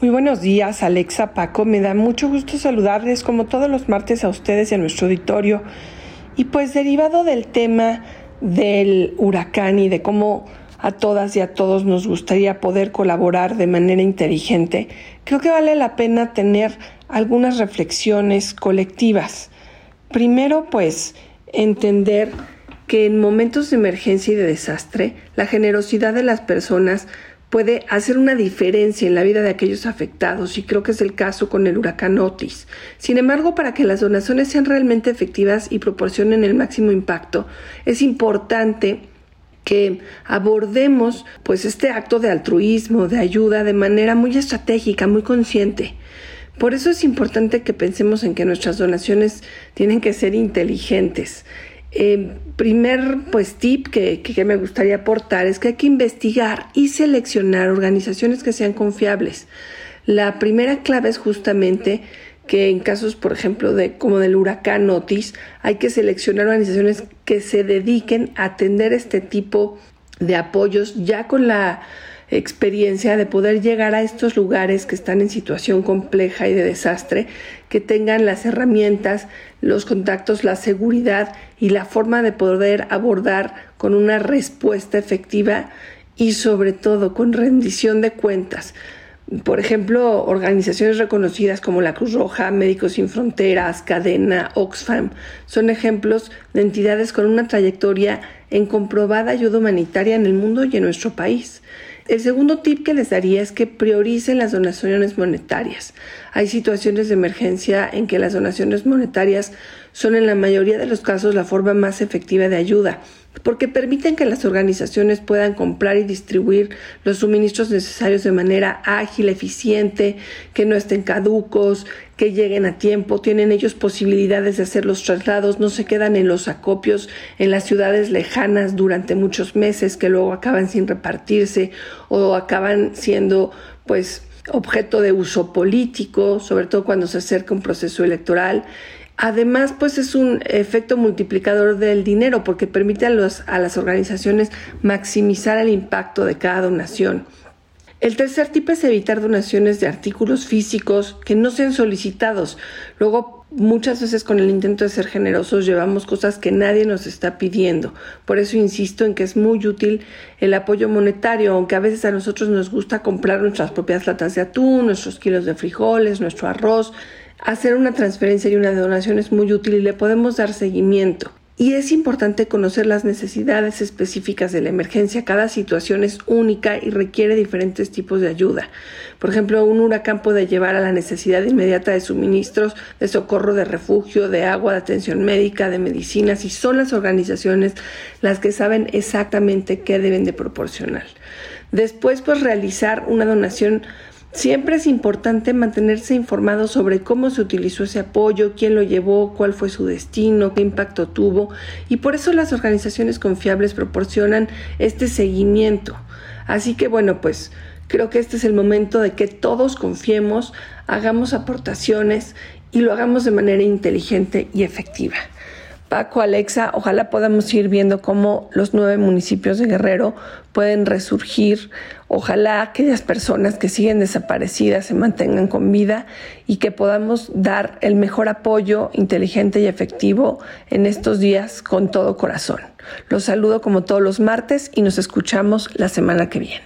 Muy buenos días, Alexa, Paco. Me da mucho gusto saludarles como todos los martes a ustedes y a nuestro auditorio. Y pues derivado del tema del huracán y de cómo a todas y a todos nos gustaría poder colaborar de manera inteligente, creo que vale la pena tener algunas reflexiones colectivas. Primero, pues, entender que en momentos de emergencia y de desastre, la generosidad de las personas puede hacer una diferencia en la vida de aquellos afectados y creo que es el caso con el huracán Otis. Sin embargo, para que las donaciones sean realmente efectivas y proporcionen el máximo impacto, es importante que abordemos pues este acto de altruismo, de ayuda de manera muy estratégica, muy consciente. Por eso es importante que pensemos en que nuestras donaciones tienen que ser inteligentes. Eh, primer pues tip que, que, me gustaría aportar es que hay que investigar y seleccionar organizaciones que sean confiables. La primera clave es justamente que en casos, por ejemplo, de como del huracán Otis, hay que seleccionar organizaciones que se dediquen a atender este tipo de apoyos ya con la experiencia de poder llegar a estos lugares que están en situación compleja y de desastre, que tengan las herramientas, los contactos, la seguridad y la forma de poder abordar con una respuesta efectiva y sobre todo con rendición de cuentas. Por ejemplo, organizaciones reconocidas como la Cruz Roja, Médicos Sin Fronteras, Cadena, Oxfam, son ejemplos de entidades con una trayectoria en comprobada ayuda humanitaria en el mundo y en nuestro país. El segundo tip que les daría es que prioricen las donaciones monetarias. Hay situaciones de emergencia en que las donaciones monetarias son en la mayoría de los casos la forma más efectiva de ayuda, porque permiten que las organizaciones puedan comprar y distribuir los suministros necesarios de manera ágil, eficiente, que no estén caducos, que lleguen a tiempo, tienen ellos posibilidades de hacer los traslados, no se quedan en los acopios en las ciudades lejanas durante muchos meses que luego acaban sin repartirse o acaban siendo pues objeto de uso político, sobre todo cuando se acerca un proceso electoral. Además, pues es un efecto multiplicador del dinero porque permite a, los, a las organizaciones maximizar el impacto de cada donación. El tercer tipo es evitar donaciones de artículos físicos que no sean solicitados. Luego, muchas veces con el intento de ser generosos llevamos cosas que nadie nos está pidiendo. Por eso insisto en que es muy útil el apoyo monetario, aunque a veces a nosotros nos gusta comprar nuestras propias latas de atún, nuestros kilos de frijoles, nuestro arroz. Hacer una transferencia y una donación es muy útil y le podemos dar seguimiento. Y es importante conocer las necesidades específicas de la emergencia. Cada situación es única y requiere diferentes tipos de ayuda. Por ejemplo, un huracán puede llevar a la necesidad inmediata de suministros, de socorro, de refugio, de agua, de atención médica, de medicinas, y son las organizaciones las que saben exactamente qué deben de proporcionar. Después, pues realizar una donación Siempre es importante mantenerse informado sobre cómo se utilizó ese apoyo, quién lo llevó, cuál fue su destino, qué impacto tuvo y por eso las organizaciones confiables proporcionan este seguimiento. Así que bueno, pues creo que este es el momento de que todos confiemos, hagamos aportaciones y lo hagamos de manera inteligente y efectiva. Paco, Alexa, ojalá podamos ir viendo cómo los nueve municipios de Guerrero pueden resurgir. Ojalá aquellas personas que siguen desaparecidas se mantengan con vida y que podamos dar el mejor apoyo inteligente y efectivo en estos días con todo corazón. Los saludo como todos los martes y nos escuchamos la semana que viene.